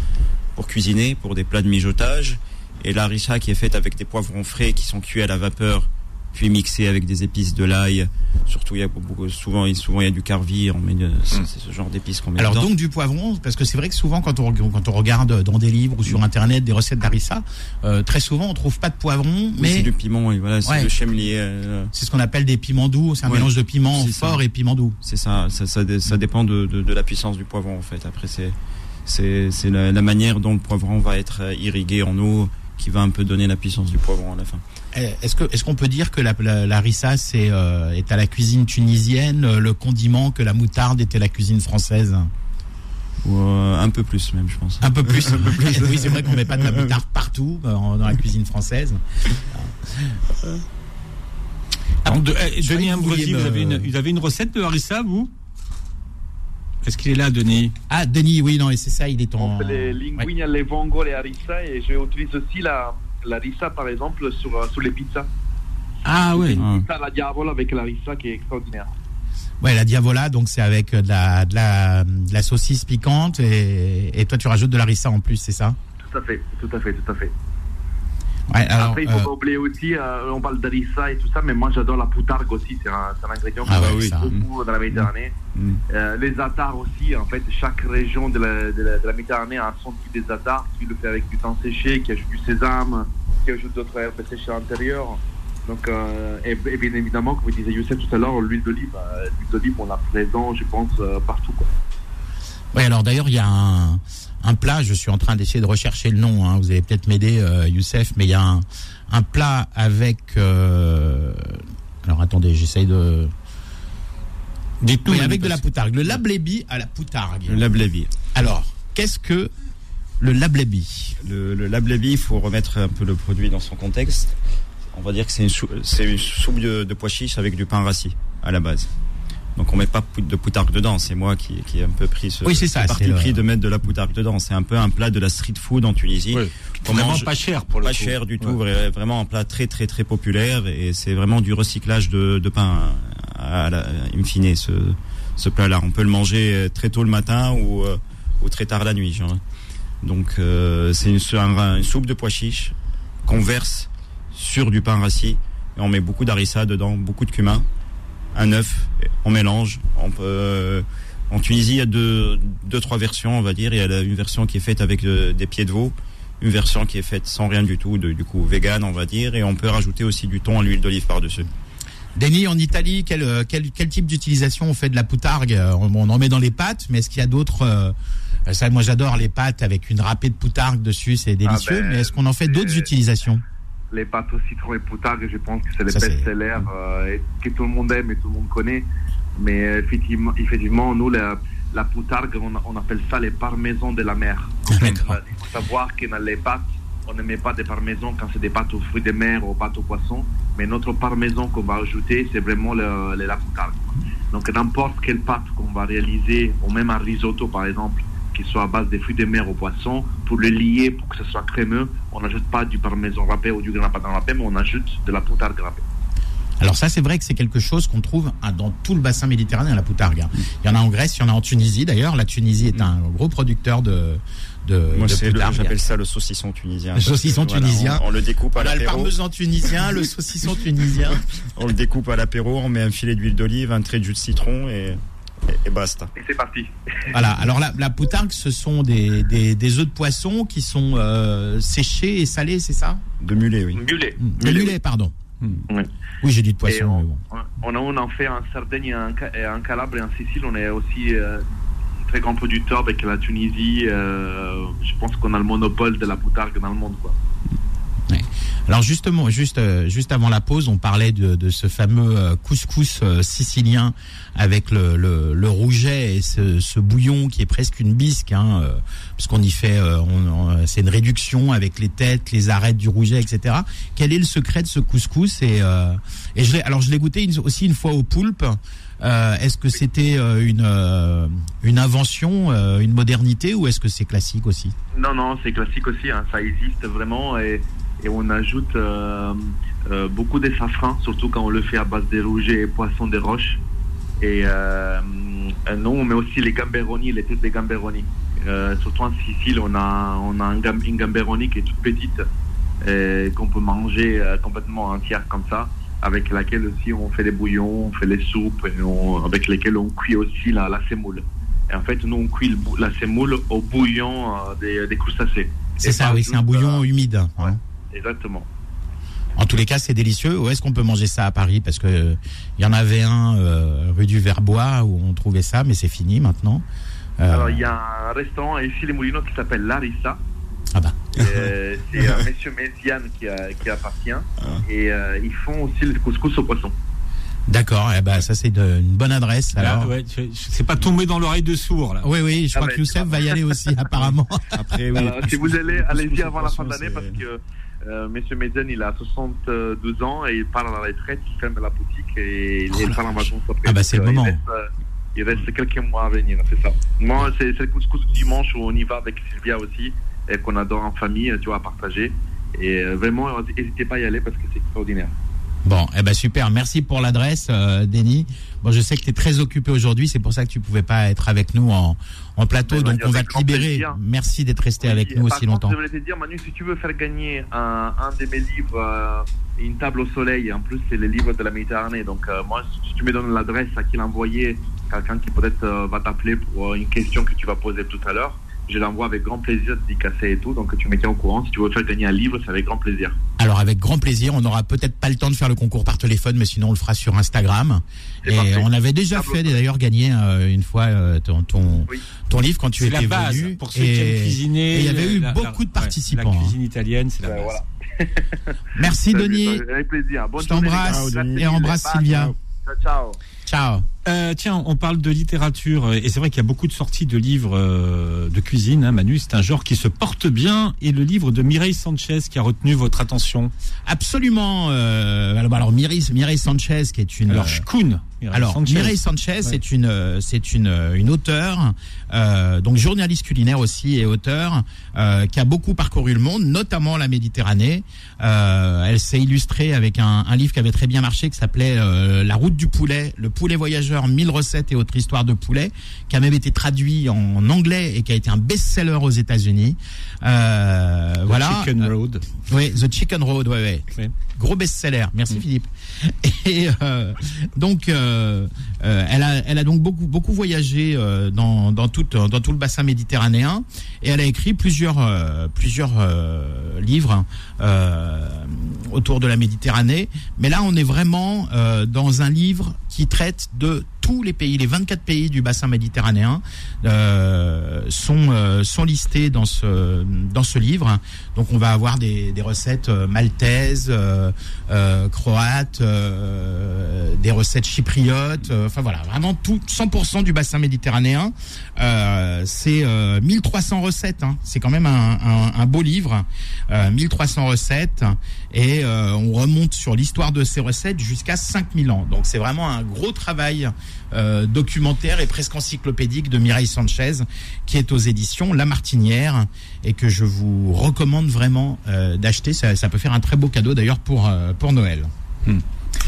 pour cuisiner, pour des plats de mijotage. Et la harissa qui est faite avec des poivrons frais qui sont cuits à la vapeur, puis mixés avec des épices de l'ail. Surtout, il y a beaucoup, souvent, souvent il y a du carvi, on met de- c'est ce genre d'épices qu'on met
Alors
dedans.
donc du poivron, parce que c'est vrai que souvent quand on, quand on regarde dans des livres ou sur internet des recettes d'harissa, euh, très souvent on trouve pas de poivron,
Oui,
mais
c'est du piment, oui, voilà, c'est
Ouais.
le chemlier. euh,
c'est ce qu'on appelle des piments doux. C'est un
Ouais,
mélange de piment
ça.
fort et piment doux.
c'est ça, ça, ça, dé- ça dépend de, de, de la puissance du poivron en fait. Après, c'est la, la manière dont le poivron va être euh, irrigué en eau qui va un peu donner la puissance du poivron à la fin.
Eh, Est-ce que est-ce qu'on peut dire que la, la, la harissa c'est euh, est à la cuisine tunisienne euh, le condiment que la moutarde était à la cuisine française?
Ou euh, un peu plus même, je pense.
Un peu plus. oui, c'est vrai qu'on met pas de la moutarde partout euh, dans la cuisine française.
Alors, de, eh, Denis
vous
Ambrosi, vous,
me-
avez une, vous avez une recette de harissa, vous? Est-ce qu'il est là, Denis?
Ah, Denis, oui, non, et c'est ça, il est en.
On fait les linguines, les vongo, les harissa et j'utilise aussi la, la harissa par exemple sur, euh, sur les pizzas.
Ah oui.
Ah.
La diavole avec la harissa qui est extraordinaire.
Ouais, la diavola, donc c'est avec euh, de la, de la, de la saucisse piquante et, et toi tu rajoutes de la harissa en plus, c'est ça?
Tout à fait, tout à fait, tout à fait.
Ouais, alors.
Après, il faut
euh,
pas oublier aussi, euh, on parle d'harissa et tout ça, mais moi j'adore la poutargue aussi, c'est un, ingrédient
Ah
j'aime
ça.
beaucoup dans la Méditerranée.
Mm.
Euh, les atars aussi, en fait, chaque région de la, de la, de la Méditerranée a son type des atars, qui le fait avec du thym séché, qui ajoute du sésame, qui ajoute d'autres herbes séchées à l'intérieur. Donc, euh, et, et bien évidemment, comme disait Youssef tout à l'heure, l'huile d'olive, l'huile d'olive, on l'a présent, je pense, partout. Quoi.
Ouais, alors d'ailleurs, il y a un, un plat, je suis en train d'essayer de rechercher le nom, hein, vous allez peut-être m'aider, euh, Youssef, mais il y a un, un plat avec. euh, alors attendez, j'essaye de.
Dites-nous.
Oui, avec de la poutargue. Le lablébi à la poutargue.
Le lablebi.
Alors, qu'est-ce que le lablébi
Le, le lablebi, il faut remettre un peu le produit dans son contexte. On va dire que c'est une, sou- c'est une soupe de, de pois chiches avec du pain rassis à la base. Donc on met pas de poutargue dedans. C'est moi qui, qui ai un peu pris ce,
Oui, c'est ça,
ce parti
c'est le-
pris de mettre de la poutargue dedans. C'est un peu un plat de la street food en Tunisie.
Oui.
On
Vraiment
mange-
pas cher pour le
pas
coup.
cher du tout,
Ouais.
vraiment un plat très très très populaire et c'est vraiment du recyclage de, de pain à la, in fine ce, ce plat-là. On peut le manger très tôt le matin ou, euh, ou très tard la nuit. genre. Donc euh, c'est une, une soupe de pois chiches qu'on verse sur du pain rassis et on met beaucoup d'harissa dedans, beaucoup de cumin, un œuf, on mélange. On peut, euh, en Tunisie, il y a deux, deux trois versions, on va dire. Il y a une version qui est faite avec euh, des pieds de veau, une version qui est faite sans rien du tout, de, du coup vegan, on va dire, et on peut rajouter aussi du thon à l'huile d'olive par-dessus.
Denis, en Italie, quel, euh, quel, quel type d'utilisation on fait de la poutargue? On, on en met dans les pâtes, mais est-ce qu'il y a d'autres euh, ça, Moi, j'adore les pâtes avec une râpée de poutargue dessus, c'est délicieux.
ben,
mais est-ce qu'on en fait d'autres utilisations?
Les pâtes au citron et poutargue, je pense que c'est les best-sellers euh, que tout le monde aime et tout le monde connaît. Mais euh, effectivement, effectivement nous, la, la poutargue, on, on appelle ça les parmesans de la mer.
D'accord.
Il faut savoir que dans les pâtes, on ne met pas des parmesans quand c'est des pâtes aux fruits de mer ou aux pâtes aux poissons. Mais notre parmesan qu'on va ajouter, c'est vraiment le, le- la poutargue. Donc n'importe quelle pâte qu'on va réaliser, ou même un risotto par exemple, qui soit à base des fruits de mer au poisson, pour le lier, pour que ce soit crémeux, on n'ajoute pas du parmesan râpé ou du grain padano râpé, mais on ajoute de la poutargue râpée.
Alors ça, c'est vrai que c'est quelque chose qu'on trouve hein, dans tout le bassin méditerranéen, la poutargue. hein. Il y en a en Grèce, il y en a en Tunisie. D'ailleurs, la Tunisie est un gros producteur de, de,
Moi,
de
c'est le-
poutargue.
j'appelle ça le saucisson tunisien.
Le saucisson tunisien.
On, on le découpe à
Voilà, le
l'apéro.
parmesan tunisien, le saucisson tunisien.
On le découpe à l'apéro. On met un filet d'huile d'olive, un trait de jus de citron et, et, et basta.
Et c'est parti.
Voilà. Alors la, la poutargue, ce sont des, des, des œufs de poisson qui sont euh, séchés et salés, c'est ça?
De mulet, oui.
Mulet.
Le mulet, pardon.
Hmm.
Oui.
Oui, j'ai dit de poisson. mais
on,
bon.
on, a- on en fait en Sardaigne et en, en Calabre et en Sicile. On est aussi euh, très grand producteur avec la Tunisie. euh, je pense qu'on a le monopole de la poutargue dans le monde. Quoi.
Alors justement, juste euh, juste avant la pause, on parlait de, de ce fameux euh, couscous euh, sicilien avec le, le, le rouget et ce, ce bouillon qui est presque une bisque, hein, euh, puisqu'on y fait, c'est une réduction avec les têtes, les arêtes du rouget, etc. Quel est le secret de ce couscous? Et, euh, et je alors je l'ai goûté aussi une fois au poulpe. Euh, est-ce que c'était euh, une euh, une invention, une modernité, ou est-ce que c'est classique aussi?
Non, non, c'est classique aussi, hein, ça existe vraiment et, on ajoute beaucoup de safran, surtout quand on le fait à base de rouget et poisson des roches. Et non, on met aussi les gamberoni, les têtes des gamberoni. Surtout en Sicile, on a, on a une gamberoni qui est toute petite, et qu'on peut manger complètement entière comme ça, avec laquelle aussi on fait des bouillons, on fait les soupes, et on- avec lesquelles on cuit aussi la, la semoule. Et en fait, nous, on cuit le la semoule au bouillon euh, des, des crustacés.
C'est ça, oui, c'est un bouillon
euh,
humide. hein.
ouais. Exactement.
En tous les cas, c'est délicieux. Où est-ce qu'on peut manger ça à Paris? Parce que euh, il y en avait un euh, rue du Verbois où on trouvait ça, mais c'est fini maintenant. Euh,
Alors, il y a un restaurant ici, les Moulineaux, qui s'appelle Larissa.
Ah bah.
Euh, c'est un monsieur Méziane qui, a- qui appartient. Et euh, ils font aussi le couscous au poisson.
D'accord. Eh ben, ça c'est de- une bonne adresse.
Là,
Alors.
ouais, tu- c'est pas tombé dans l'oreille de sourd là.
Oui, oui, je
Ah
crois
ouais.
que Youssef va y aller aussi, apparemment.
Après, oui.
Alors, si vous allez, allez-y avant la fin d'année parce que euh, monsieur Méziane, il a 62 ans et il part à la retraite, il ferme la boutique et
Oh
il
la
part en
vache.
vacances après.
Ah bah,
Donc,
c'est le
euh, il
moment.
reste, euh, Il reste quelques mois à venir, c'est ça. Moi, c'est c'est le couscous du dimanche où on y va avec Sylvia aussi et qu'on adore en famille, tu vois, à partager. Et euh, vraiment, n'hésitez pas à y aller parce que c'est extraordinaire.
Bon, eh ben super. Merci pour l'adresse, euh, Denis. Bon, je sais que tu es très occupé aujourd'hui, c'est pour ça que tu pouvais pas être avec nous en, en plateau, donc on va te libérer.
plaisir.
Merci d'être resté
Oui,
avec nous aussi
contre,
longtemps.
Je voulais te dire, Manu, si tu veux faire gagner un, un de mes livres, euh, une table au soleil, en plus, c'est les livres de la Méditerranée. Donc, euh, moi, si tu me donnes l'adresse à qui l'envoyer, quelqu'un qui peut-être va t'appeler pour une question que tu vas poser tout à l'heure, je l'envoie avec grand plaisir, dédicacé et tout. Donc, tu me tiens au courant. Si tu veux faire gagner un livre, c'est avec grand plaisir.
Alors avec grand plaisir, on n'aura peut-être pas le temps de faire le concours par téléphone, mais sinon on le fera sur Instagram. Et
parfait.
on avait déjà fait d'ailleurs gagner euh, une fois euh, ton, ton,
Oui.
ton livre quand tu
C'est
étais
la base
venu.
pour ceux qui aiment cuisiner.
et il y avait eu
la- la-
beaucoup de
ouais,
participants,
La
hein.
cuisine italienne, c'est la
Ben,
base.
voilà.
Merci
Salut,
Denis.
Avec plaisir. Bonne
Je t'embrasse et embrasse. Sylvia.
Ciao, ciao.
Ciao.
Euh, tiens, on parle de littérature euh, et c'est vrai qu'il y a beaucoup de sorties de livres euh, de cuisine. Hein, Manu, c'est un genre qui se porte bien. Et le livre de Mireille Sanchez qui a retenu votre attention.
Absolument. Euh, alors, alors Mireille, Mireille Sanchez, qui est une.
Alors, Shkoun. Mireille
Alors
Sanchez.
Mireille Sanchez,
Ouais.
c'est une, euh, c'est une, euh, une auteure, euh, donc journaliste culinaire aussi et auteur, euh, qui a beaucoup parcouru le monde, notamment la Méditerranée. Euh, elle s'est illustrée avec un, un livre qui avait très bien marché, qui s'appelait euh, La route du poulet, le poulet voyageur, 1000 recettes et autres histoires de poulet, qui a même été traduit en anglais et qui a été un best-seller aux États-Unis. Euh,
The
voilà.
Chicken
Euh,
Road.
oui, The Chicken Road, ouais, ouais.
Ouais.
Gros best-seller. Merci
Mm.
Philippe. Et euh, donc, euh, euh, elle a, elle a donc beaucoup, voyagé euh, dans, tout, le bassin méditerranéen, et elle a écrit plusieurs, euh, euh, livres euh, autour de la Méditerranée. Mais là, on est vraiment euh, dans un livre qui traite de tous les pays, les 24 pays du bassin méditerranéen euh, sont euh, sont listés dans ce dans ce livre. Donc on va avoir des, des recettes euh, maltaises, euh, euh, croates, euh, des recettes chypriotes. Enfin voilà, vraiment tout 100% du bassin méditerranéen. C'est euh, 1300 recettes. hein. C'est quand même un, un, un beau livre. Euh, 1300 recettes et euh, on remonte sur l'histoire de ces recettes jusqu'à 5000 ans. Donc c'est vraiment un gros travail euh, documentaire et presque encyclopédique de Mireille Sanchez qui est aux éditions La Martinière et que je vous recommande vraiment euh, d'acheter. Ça, ça peut faire un très beau cadeau d'ailleurs pour euh, pour Noël.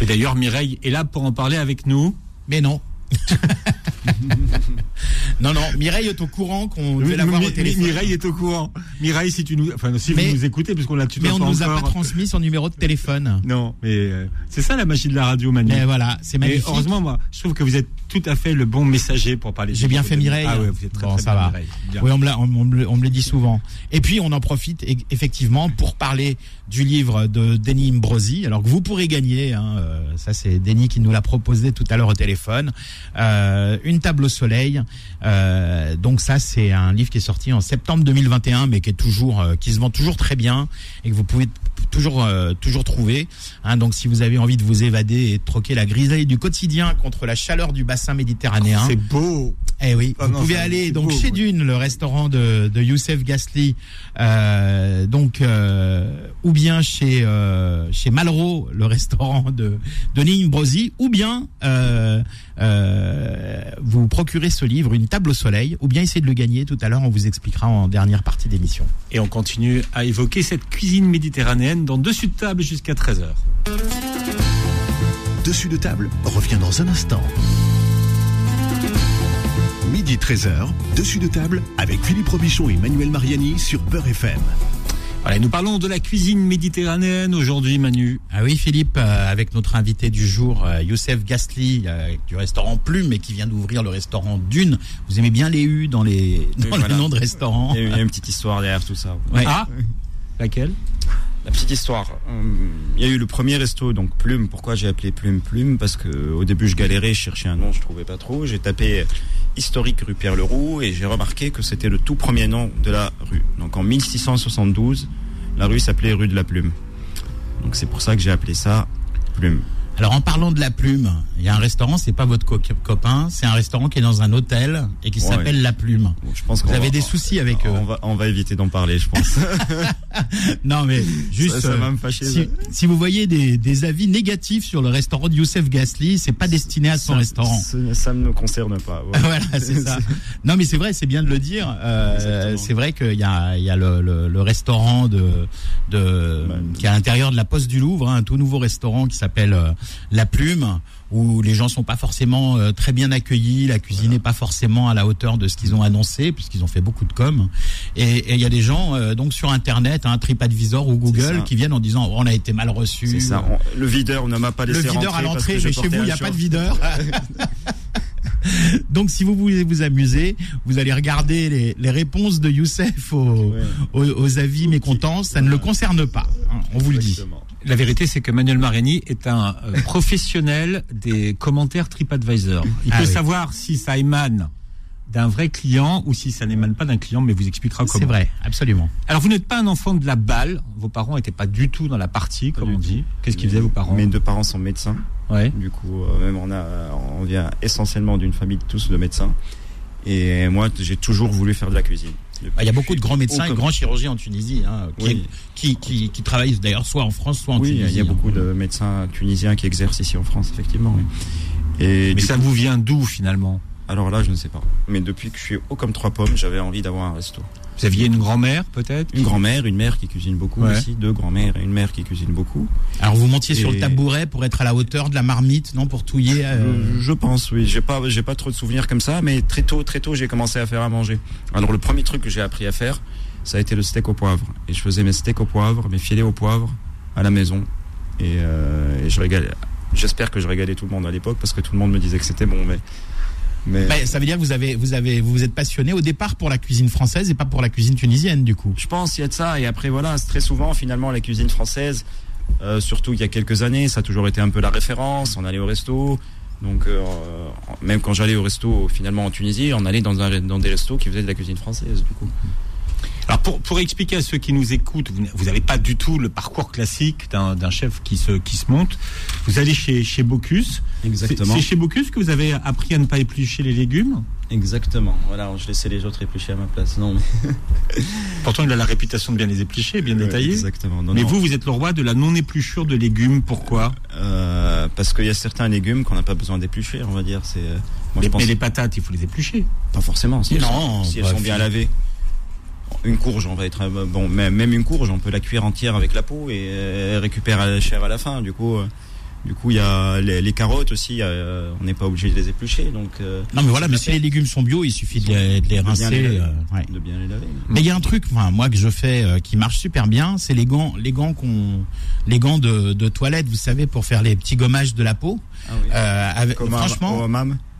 Et d'ailleurs, Mireille est là pour en parler avec nous.
Mais non. non, non, Mireille est au courant qu'on devait
Mi-
l'avoir au téléphone.
Mireille est au courant. Mireille, si tu nous, enfin, si
Mais-
vous nous écoutez, puisqu'on l'a
Mais on ne nous a pas transmis son numéro de téléphone.
Non, mais euh, c'est ça la magie de la radio, Manu.
Mais voilà, c'est
Et
magnifique.
heureusement, moi, je trouve que vous êtes tout à fait le bon messager pour parler.
J'ai bien fait Mireille.
Ah ouais, vous êtes très,
Bon,
très
ça
bien,
va.
Bien.
Oui, on me, l'a- on, on me le dit souvent. Et puis, on en profite e- effectivement pour parler du livre de Denis Imbrosi, alors que vous pourrez gagner. Hein, euh, ça, c'est Denis qui nous l'a proposé tout à l'heure au téléphone. Euh, une table au soleil. Euh, donc ça, c'est un livre qui est sorti en septembre 2021, mais qui est toujours, euh, qui se vend toujours très bien et que vous pouvez toujours euh, toujours trouvé. Hein, donc si vous avez envie de vous évader et de troquer la grisaille du quotidien contre la chaleur du bassin méditerranéen,
C'est beau.
eh oui,
Ah
vous
non,
pouvez aller donc
beau,
chez. Dune, le restaurant de, de Youssef Gasly, euh, donc euh, ou bien chez euh, chez Malraux, le restaurant de de Brosi, ou bien euh, vous procurez ce livre, Une table au soleil, ou bien essayez de le gagner. Tout à l'heure, on vous expliquera en dernière partie d'émission.
Et on continue à évoquer cette cuisine méditerranéenne dans Dessus de table jusqu'à 13h.
Dessus de table revient dans un instant. Midi 13h, dessus de table avec Philippe Robichon et Manuel Mariani sur Peur FM.
Voilà, nous parlons de la cuisine méditerranéenne aujourd'hui, Manu.
Ah oui, Philippe, euh, avec notre invité du jour, euh, Youssef Gasly, euh, du restaurant Plume, et qui vient d'ouvrir le restaurant Dune. Vous aimez bien les U dans les, dans les
voilà.
noms de restaurants
Il y, a, il y a une petite histoire derrière tout ça.
Ouais.
Ah Laquelle?
La petite histoire. Hum, Il y a eu le premier resto, donc Plume. Pourquoi j'ai appelé Plume Plume? Parce que au début, je galérais, je cherchais un nom, je trouvais pas trop. J'ai tapé historique rue Pierre Leroux et j'ai remarqué que c'était le tout premier nom de la rue. Donc en 1672, la rue s'appelait rue de la Plume. Donc c'est pour ça que j'ai appelé ça Plume.
Alors en parlant de la plume, il y a un restaurant, c'est pas votre co- copain, c'est un restaurant qui est dans un hôtel et qui
Ouais.
s'appelle La Plume.
Bon, je pense
Vous avez
va-
des soucis avec eux
on va, on va éviter d'en parler, je pense.
Non mais juste
ça, ça
euh,
va me fâcher.
si, vous voyez des, des avis négatifs sur le restaurant de Youssef Gasly, c'est pas destiné à son
Ça-
restaurant.
Ça, ne me concerne pas. ouais.
voilà, c'est ça. Non, mais c'est vrai, c'est bien de le dire. Euh, c'est vrai qu'il y a, il y a le, le, le restaurant de, de
Bah,
qui est à l'intérieur de la Poste du Louvre, hein, un tout nouveau restaurant qui s'appelle euh, La Plume, où les gens sont pas forcément euh, très bien accueillis, la cuisine n'est pas forcément à la hauteur de ce qu'ils ont annoncé, puisqu'ils ont fait beaucoup de com. Et il y a des gens euh, donc sur Internet, hein, TripAdvisor ou Google, qui viennent en disant oh, on a été mal reçu.
C'est ça. On- le videur ne m'a pas
Le
laissé
videur à l'entrée, mais chez vous, il
un
n'y a pas de videur. Donc, si vous voulez vous amuser, vous allez regarder les, les réponses de Youssef aux,
Ouais.
aux, aux avis mécontents. Ça ne le concerne pas. hein, on vous le dit.
La vérité, c'est que Manuel Mariani est un euh, professionnel des commentaires TripAdvisor. Il
Ah
peut
oui.
savoir si ça émane d'un vrai client ou si ça n'émane pas d'un client, mais vous expliquera comment.
C'est vrai, absolument.
Alors, vous n'êtes pas un enfant de la balle. Vos parents n'étaient pas du tout dans la partie,
Pas
comme on dit. Qu'est-ce qu'ils faisaient, vos parents?
Mes deux parents sont médecins.
Ouais.
Du coup, euh, même on a, on vient essentiellement d'une famille tous de médecins. Et moi, j'ai toujours voulu faire de la cuisine.
Il y a beaucoup de grands médecins et grands chirurgiens en Tunisie hein, qui,
Oui.
qui, qui, qui travaillent d'ailleurs soit en France, soit en
Oui,
Tunisie.
il y a
hein.
beaucoup de médecins tunisiens qui exercent ici en France, effectivement. oui. Et
Mais ça
coup-
vous vient d'où, finalement?
Alors là, je ne sais pas. Mais depuis que je suis haut comme trois pommes, j'avais envie d'avoir un resto.
Vous aviez une grand-mère, peut-être
Une grand-mère, une mère qui cuisine beaucoup
Ouais.
aussi, deux grand-mères et une mère qui cuisine beaucoup.
Alors vous montiez sur le
Et-
tabouret pour être à la hauteur de la marmite, non, pour touiller. euh,
Je, je pense, oui. J'ai pas, j'ai pas trop de souvenirs comme ça, mais très tôt, très tôt, j'ai commencé à faire à manger. Alors le premier truc que j'ai appris à faire, ça a été le steak au poivre. Et je faisais mes steaks au poivre, mes filets au poivre à la maison. Et, euh, et je régalais. J'espère que je régalais tout le monde à l'époque parce que tout le monde me disait que c'était bon, mais. Mais
bah, ça veut dire que vous avez, vous avez, vous vous êtes passionné au départ pour la cuisine française et pas pour la cuisine tunisienne, du coup.
je pense qu'il y a de ça. Et après, voilà, c'est très souvent, finalement, la cuisine française, euh, surtout il y a quelques années, ça a toujours été un peu la référence. On allait au resto. Donc, euh, même quand j'allais au resto, finalement, en Tunisie, on allait dans, un, dans des restos qui faisaient de la cuisine française, du coup.
Alors pour, pour expliquer à ceux qui nous écoutent, vous n'avez pas du tout le parcours classique d'un chef qui se, qui se monte. Vous allez chez, chez Bocuse. C'est c'est chez Bocuse que vous avez appris à ne pas éplucher les légumes.
Exactement. Voilà, je laissais les autres éplucher à ma place. Non, mais.
Pourtant, il a la réputation de bien les éplucher, bien détailler.
Exactement. Non,
Mais
non.
vous, vous êtes le roi de la non-épluchure de légumes. Pourquoi?
Euh, parce qu'il y a certains légumes qu'on n'a pas besoin d'éplucher, on va dire. C'est. euh, je
mais,
pense.
mais les patates, il faut les éplucher.
Pas forcément. Si elles
Non,
sont, si elles sont bien lavées. Une courge, on va être euh, bon. Même même une courge, on peut la cuire entière avec la peau et euh, récupérer la chair à la fin. Du coup, euh, du coup, il y a les, les carottes aussi. euh, on n'est pas obligé de les éplucher, donc. euh,
Non, mais voilà, mais si les légumes sont bio, il suffit de les, de les
de bien
rincer.
les laver.
euh, ouais.
De bien les laver.
Mais il y a un truc, enfin, moi que je fais, qui marche super bien, c'est les gants, les gants qu'on, les gants de, de toilette, vous savez, pour faire les petits gommages de la peau.
Ah oui.
Avec,
Comme
franchement.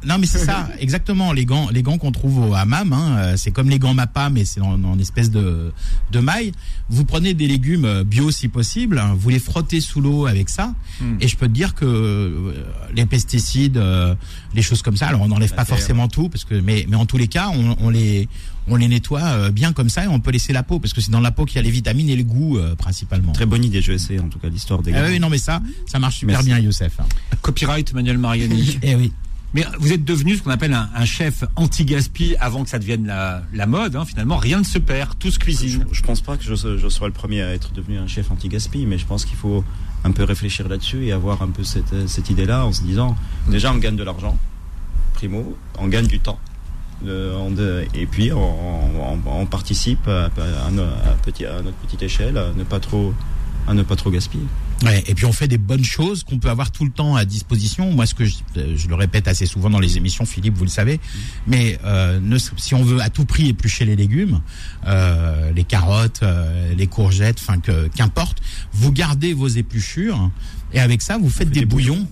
Non, mais c'est ça, exactement. Les gants, les gants qu'on trouve au hammam, hein, euh, c'est comme les gants Mappa, mais c'est en, en espèce de, de maille. Vous prenez des légumes euh, bio si possible, hein, vous les frottez sous l'eau avec ça,
Hmm.
et je peux te dire que euh, les pesticides, euh, les choses comme ça, alors on n'enlève pas forcément tout, parce que, mais, mais en tous les cas, on, on les, on les nettoie euh, bien comme ça, et on peut laisser la peau, parce que c'est dans la peau qu'il y a les vitamines et le goût euh, principalement.
Très bonne idée, je vais essayer en tout cas l'histoire des
Ah
gars.
oui, non, mais ça, ça marche super
Merci.
bien, Youssef.
Copyright Manuel Mariani.
Eh oui.
Mais vous êtes devenu ce qu'on appelle un, chef anti-gaspi avant que ça devienne la, mode. hein. Finalement, rien ne se perd, tout se cuisine.
je pense pas que je, sois le premier à être devenu un chef anti-gaspi, mais je pense qu'il faut un peu réfléchir là-dessus et avoir un peu cette, cette idée-là en se disant déjà on gagne de l'argent, primo, on gagne du temps. Euh, et puis on, participe à, à notre petite échelle à ne pas trop, à ne pas trop gaspiller.
Ouais, et puis on fait des bonnes choses qu'on peut avoir tout le temps à disposition. Moi, ce que je, euh, je le répète assez souvent dans les émissions, Philippe, vous le savez, mais euh, ne, si on veut à tout prix éplucher les légumes, euh, les carottes, euh, les courgettes, enfin que qu'importe, vous gardez vos épluchures et avec ça, vous faites bouillons.
fait des bouillons.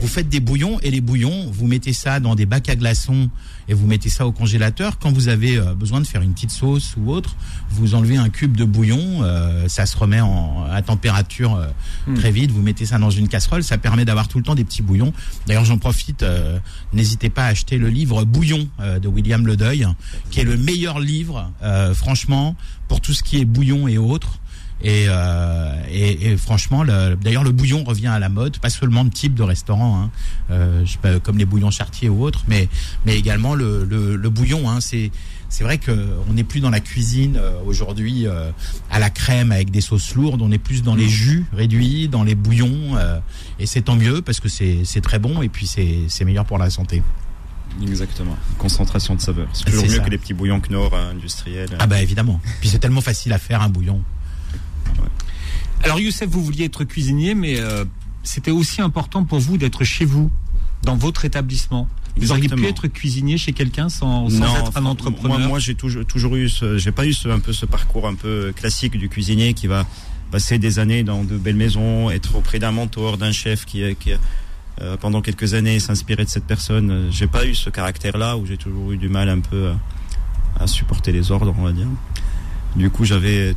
Vous faites des bouillons et les bouillons, vous mettez ça dans des bacs à glaçons et vous mettez ça au congélateur. Quand vous avez euh, besoin de faire une petite sauce ou autre, vous enlevez un cube de bouillon, euh, ça se remet en, à température euh,
Hmm.
très vite. Vous mettez ça dans une casserole, ça permet d'avoir tout le temps des petits bouillons. D'ailleurs, j'en profite. euh, N'hésitez pas à acheter le livre Bouillon euh, de William Ledeuil, qui est le meilleur livre, euh, franchement, pour tout ce qui est bouillon et autres. Et, euh, et, et franchement, le- d'ailleurs, le bouillon revient à la mode, pas seulement de type de restaurant, hein, euh, je sais pas, comme les bouillons chartiers ou autres, mais, mais également le, le, le bouillon. Hein, c'est c'est vrai que on n'est plus dans la cuisine euh, aujourd'hui euh, à la crème avec des sauces lourdes. On est plus dans les jus réduits, dans les bouillons, euh, et c'est tant mieux parce que c'est c'est très bon et puis c'est c'est meilleur pour la santé.
Exactement. Concentration de saveur. C'est toujours mieux
ça.
que les petits bouillons Knorr euh, industriels.
Ah bah évidemment. Puis c'est tellement facile à faire un bouillon.
Alors Youssef, vous vouliez être cuisinier, mais euh, c'était aussi important pour vous d'être chez vous, dans votre établissement. Vous auriez pu être cuisinier chez quelqu'un sans, sans
Non,
être un entrepreneur
Moi, moi j'ai toujours, toujours eu, ce, j'ai pas eu ce, un peu ce parcours un peu classique du cuisinier qui va passer des années dans de belles maisons, être auprès d'un mentor, d'un chef qui, qui euh, pendant quelques années s'inspirer de cette personne. J'ai pas eu ce caractère-là où j'ai toujours eu du mal un peu à, à supporter les ordres, on va dire. Du coup, j'avais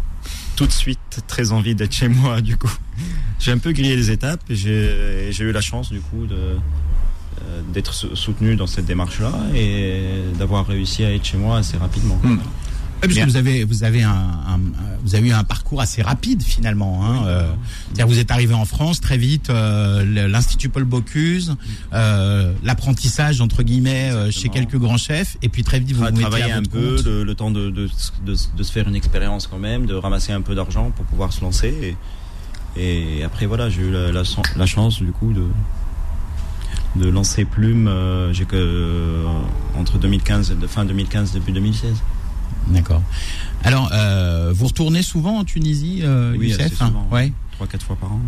tout de suite très envie d'être chez moi. Du coup, j'ai un peu grillé les étapes et j'ai, eu la chance du coup de euh, d'être sou- soutenu dans cette démarche-là et d'avoir réussi à être chez moi assez rapidement.
Hmm.
Ouais, parce que vous avez vous avez un, un- vous avez eu un parcours assez rapide finalement. Hein, euh, c'est-à-dire vous êtes arrivé en France très vite, euh, l'institut Paul Bocuse, euh, l'apprentissage entre guillemets chez quelques grands chefs, et puis très vite vous vous à
un peu, le, temps de, de, de, de se faire une expérience quand même, de ramasser un peu d'argent pour pouvoir se lancer. Et, et après voilà, j'ai eu la, la, chan- la chance du coup de de lancer Plume. j'ai que entre 2015, de fin 2015 début 2016.
D'accord. Alors euh, vous retournez souvent en Tunisie, euh,
Oui,
Youssef
souvent.
Ouais.
Trois quatre fois par an.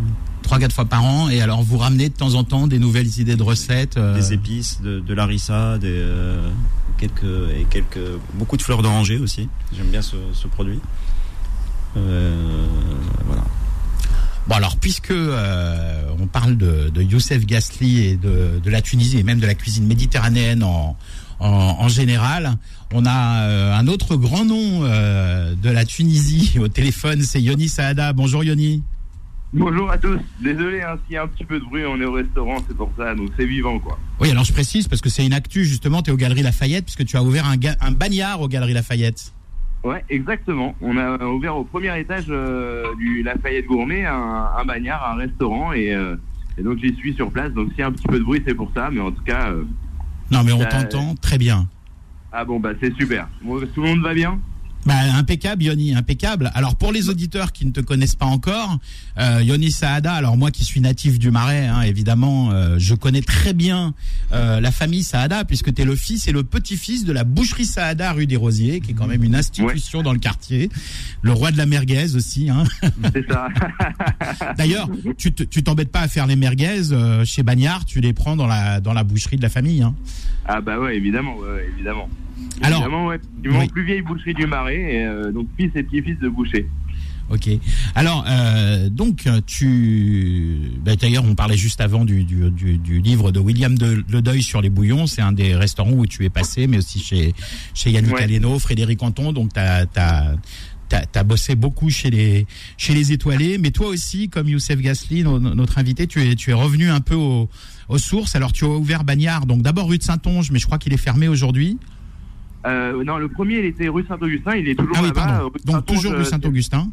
Trois quatre fois par an, et alors vous ramenez de temps en temps des nouvelles idées de recettes. euh,
Des épices, de, de l'arissa, des euh, quelques et quelques beaucoup de fleurs d'oranger aussi. J'aime bien ce, ce produit. Euh, voilà.
Bon alors puisque euh, on parle de, de Youssef Gasly et de, de la Tunisie et même de la cuisine méditerranéenne en, en, en général, on a euh, un autre grand nom euh, de la Tunisie au téléphone, c'est Yoni Saada. Bonjour Yoni.
Bonjour à tous. Désolé hein, s'il y a un petit peu de bruit, on est au restaurant, c'est pour ça, donc c'est vivant quoi.
Oui alors je précise parce que c'est une actu justement, tu es aux Galeries Lafayette puisque tu as ouvert un, bagnard aux Galeries Lafayette.
Ouais, exactement. On a ouvert au premier étage euh, du Lafayette Gourmet un, un bagnard, un restaurant, et, euh, et donc j'y suis sur place. Donc s'il y a un petit peu de bruit, c'est pour ça, mais en tout cas, euh,
Non mais on t'entend très bien.
Ah bon bah c'est super. Tout le monde va bien?
Bah, impeccable, Yoni, impeccable. Alors pour les auditeurs qui ne te connaissent pas encore, euh, Yoni Saada, alors moi qui suis natif du Marais, hein, évidemment, euh, je connais très bien euh, la famille Saada, puisque tu es le fils et le petit-fils de la boucherie Saada rue des Rosiers, qui est quand même une institution dans le quartier, le roi de la merguez aussi. Hein.
C'est ça.
D'ailleurs, tu te- tu t'embêtes pas à faire les merguez euh, chez Bagnard, tu les prends dans la, dans la boucherie de la famille. Hein.
ah bah ouais, évidemment, ouais, évidemment.
Alors,
évidemment, ouais. Du mon
oui.
plus vieille boucherie du Marais, et, euh, donc fils et petit-fils de boucher.
Ok. Alors, euh, donc, tu. bah, D'ailleurs, on parlait juste avant du, du, du, du livre de William de, Le Deuil sur les bouillons. C'est un des restaurants où tu es passé, mais aussi chez, chez Yannick
Ouais.
Aleno, Frédéric Anton. Donc, tu as. Bossé beaucoup chez les chez les étoilés, mais toi aussi, comme Youssef Gasly, no- no- notre invité, tu es tu es revenu un peu aux, aux sources. Alors tu as ouvert Bagnard, donc d'abord rue de Saint-Onge, mais je crois qu'il est fermé aujourd'hui.
Euh, non, le premier, il était rue Saint-Augustin, il est toujours
Ah oui,
là-bas. rue
Donc toujours rue
euh,
Saint-Augustin.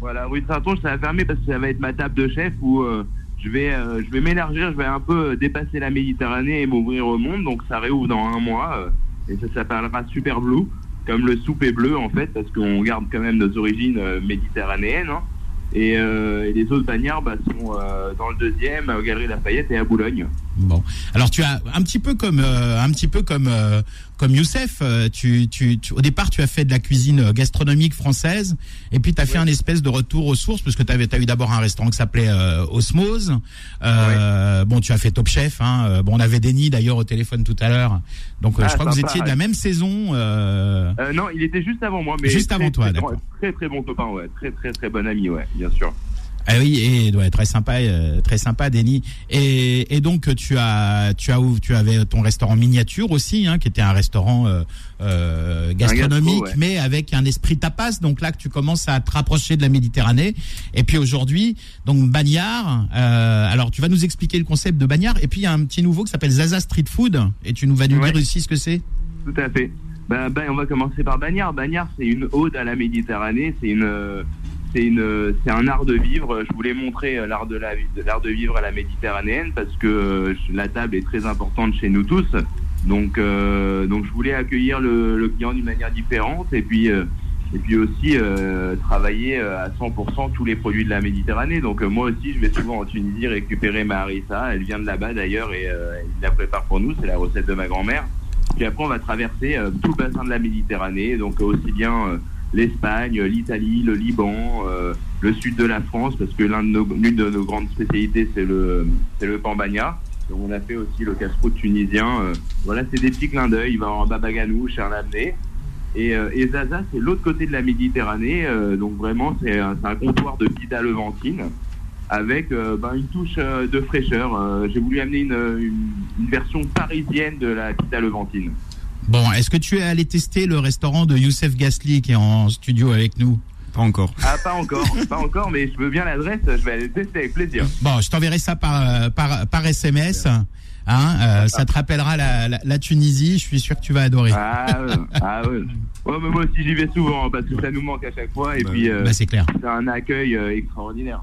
Voilà, rue Saint-Onge, ça va fermer parce que ça va être ma table de chef où euh, je vais, euh, je vais m'élargir, je vais un peu euh, dépasser la Méditerranée et m'ouvrir au monde. Donc ça réouvre dans un mois euh, et ça s'appellera Super Blue, comme le soupe est bleu en fait, parce qu'on garde quand même nos origines euh, méditerranéennes. hein. Et, euh, et les autres bagnards bah, sont euh, dans le deuxième, aux Galeries Lafayette et à Boulogne.
Bon, alors tu as un petit peu comme euh, un petit peu comme euh, comme Youssef, euh, tu, tu, tu- au départ tu as fait de la cuisine euh, gastronomique française et puis tu as fait un espèce de retour aux sources parce que tu as eu d'abord un restaurant qui s'appelait euh, Osmose. Euh, Bon, tu as fait Top Chef hein. Euh, Bon, on avait Denis d'ailleurs au téléphone tout à l'heure. Donc
Ah,
je crois que vous étiez de la même saison euh,
Euh, non, il était juste avant moi, mais
Juste
très,
avant toi, d'accord.
Très très bon copain, ouais, très très très bon ami, ouais, bien sûr.
Ah oui, et ouais, très sympa, euh, très sympa, Denis. Et, et donc tu as, tu as, tu avais ton restaurant miniature aussi, hein, qui était un restaurant euh, euh, gastronomique,
gastro, ouais.
mais avec un esprit tapas. Donc là, que tu commences à te rapprocher de la Méditerranée. Et puis aujourd'hui, donc Bagnard. euh, alors tu vas nous expliquer le concept de Bagnard. Et puis il y a un petit nouveau qui s'appelle Zaza Street Food. Et tu nous vas nous
Ouais.
dire aussi ce que c'est.
Tout à fait. Bah, bah, on va commencer par Bagnard. Bagnard, c'est une ode à la Méditerranée. C'est une, euh, c'est un art de vivre. Je voulais montrer euh, l'art de vivre à la méditerranéenne parce que euh, la table est très importante chez nous tous. Donc, euh, donc je voulais accueillir le, client d'une manière différente et puis, et puis aussi travailler à 100% tous les produits de la Méditerranée. Donc moi aussi, je vais souvent en Tunisie récupérer ma harissa. Elle vient de là-bas d'ailleurs et il la prépare pour nous. C'est la recette de ma grand-mère. Puis après, on va traverser tout le bassin de la Méditerranée, donc aussi bien l'Espagne, l'Italie, le Liban, euh, le sud de la France, parce que l'un de l'une de nos grandes spécialités, c'est le, c'est le pambagna. Donc on a fait aussi le casse-croûte tunisien. euh, voilà, c'est des petits clins d'œil. Il va y avoir Babaganou, Charlamné. Et, euh, et Zaza, c'est l'autre côté de la Méditerranée. euh, donc vraiment, c'est un, un comptoir de pita levantine avec ben, une touche de fraîcheur. Euh, J'ai voulu amener une, une, une version parisienne de la pita levantine.
Bon, est-ce que tu es allé tester le restaurant de Youssef Gasly qui est en studio avec nous
Pas encore.
Ah, pas encore, pas encore, mais je veux bien l'adresse, je vais aller le tester avec plaisir.
Bon, je t'enverrai ça par, euh, par, par SMS. Hein, euh, ça te rappellera la, la, la Tunisie. Je suis sûr que tu vas adorer.
Ah, ouais, ah ouais. Ouais, mais moi aussi j'y vais souvent parce que ça nous manque à chaque fois et
Bah,
puis euh,
Bah, c'est clair.
c'est un accueil euh, extraordinaire.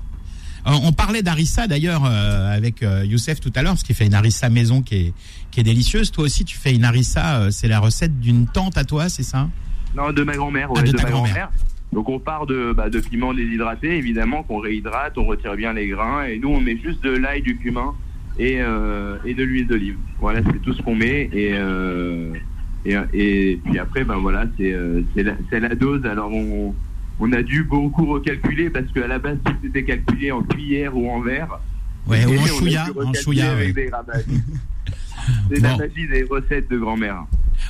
Euh, on parlait d'harissa d'ailleurs euh, avec euh, Youssef tout à l'heure, parce qu'il fait une harissa maison qui est, qui est délicieuse. Toi aussi, tu fais une harissa. euh, c'est la recette d'une tante à toi, c'est ça?
Non, de ma grand-mère,
Ah,
ouais,
de
de,
ta
ma
grand-mère.
Donc on part de, bah, de piments déshydratés, évidemment, qu'on réhydrate, on retire bien les grains, et nous on met juste de l'ail, du cumin et, euh, et de l'huile d'olive. Voilà, c'est tout ce qu'on met, et, euh, et, et puis après, ben voilà, c'est c'est la, c'est la dose. Alors on, on a dû beaucoup recalculer parce qu'à la base tout était calculé en cuillère ou en verre.
Ouais, ou en chouïa, en chouïa, ouais.
C'est la magie des recettes de grand-mère.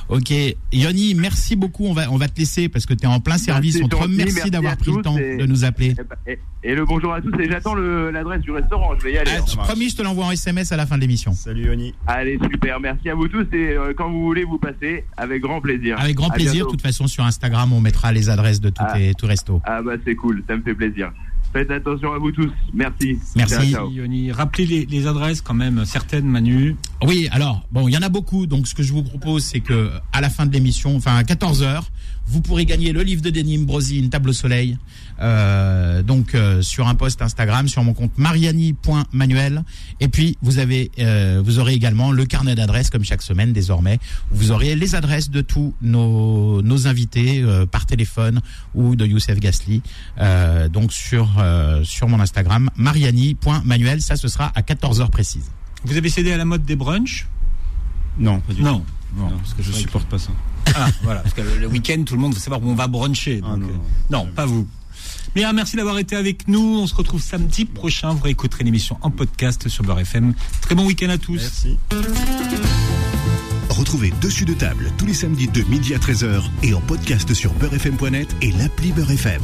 Ok, Yoni, merci beaucoup. On va, on va te laisser parce que tu es en plein service. on te remercie
merci
d'avoir pris le
tous
temps
et-
de nous appeler.
Et, ben, et- et le bonjour à tous, et j'attends l'adresse du restaurant, je vais y aller.
Ah, promis, je te l'envoie en SMS à la fin de l'émission.
Salut Yoni.
Allez, super, merci à vous tous, et euh, quand vous voulez vous passer, avec grand plaisir.
Avec grand
À
plaisir. De toute façon, sur Instagram, on mettra les adresses de tous
Ah.
tes tout restos.
Ah bah c'est cool, ça me fait plaisir. Faites attention à vous tous, merci.
Merci.
Ciao.
Yoni, rappelez les, les adresses quand même, certaines, Manu.
Oui, alors, bon, il y en a beaucoup. Donc, ce que je vous propose, c'est que à la fin de l'émission, enfin à 14h, vous pourrez gagner le livre de Denis Brosi, une table au soleil. Euh, donc, euh, sur un post Instagram, sur mon compte mariani.manuel. Et puis, vous avez, euh, vous aurez également le carnet d'adresses, comme chaque semaine désormais. où Vous aurez les adresses de tous nos, nos invités euh, par téléphone ou de Youssef Gasly. Euh, donc, sur, euh, sur mon Instagram, mariani.manuel. Ça, ce sera à 14h précise.
Vous avez cédé à la mode des brunchs?
Non, pas du tout.
Non. Parce que
je supporte pas ça.
que- Ah, voilà, parce que le, le week-end, tout le monde veut savoir où on va bruncher.
Ah, non,
euh,
non.
non, pas vous. Bien, merci d'avoir été avec nous. On se retrouve samedi prochain. Vous réécouterez l'émission en podcast sur Beurre FM. Très bon week-end à tous.
Merci.
Retrouvez Dessus de table tous les samedis de midi à 13h et en podcast sur beurrefm.net et l'appli Beurre FM.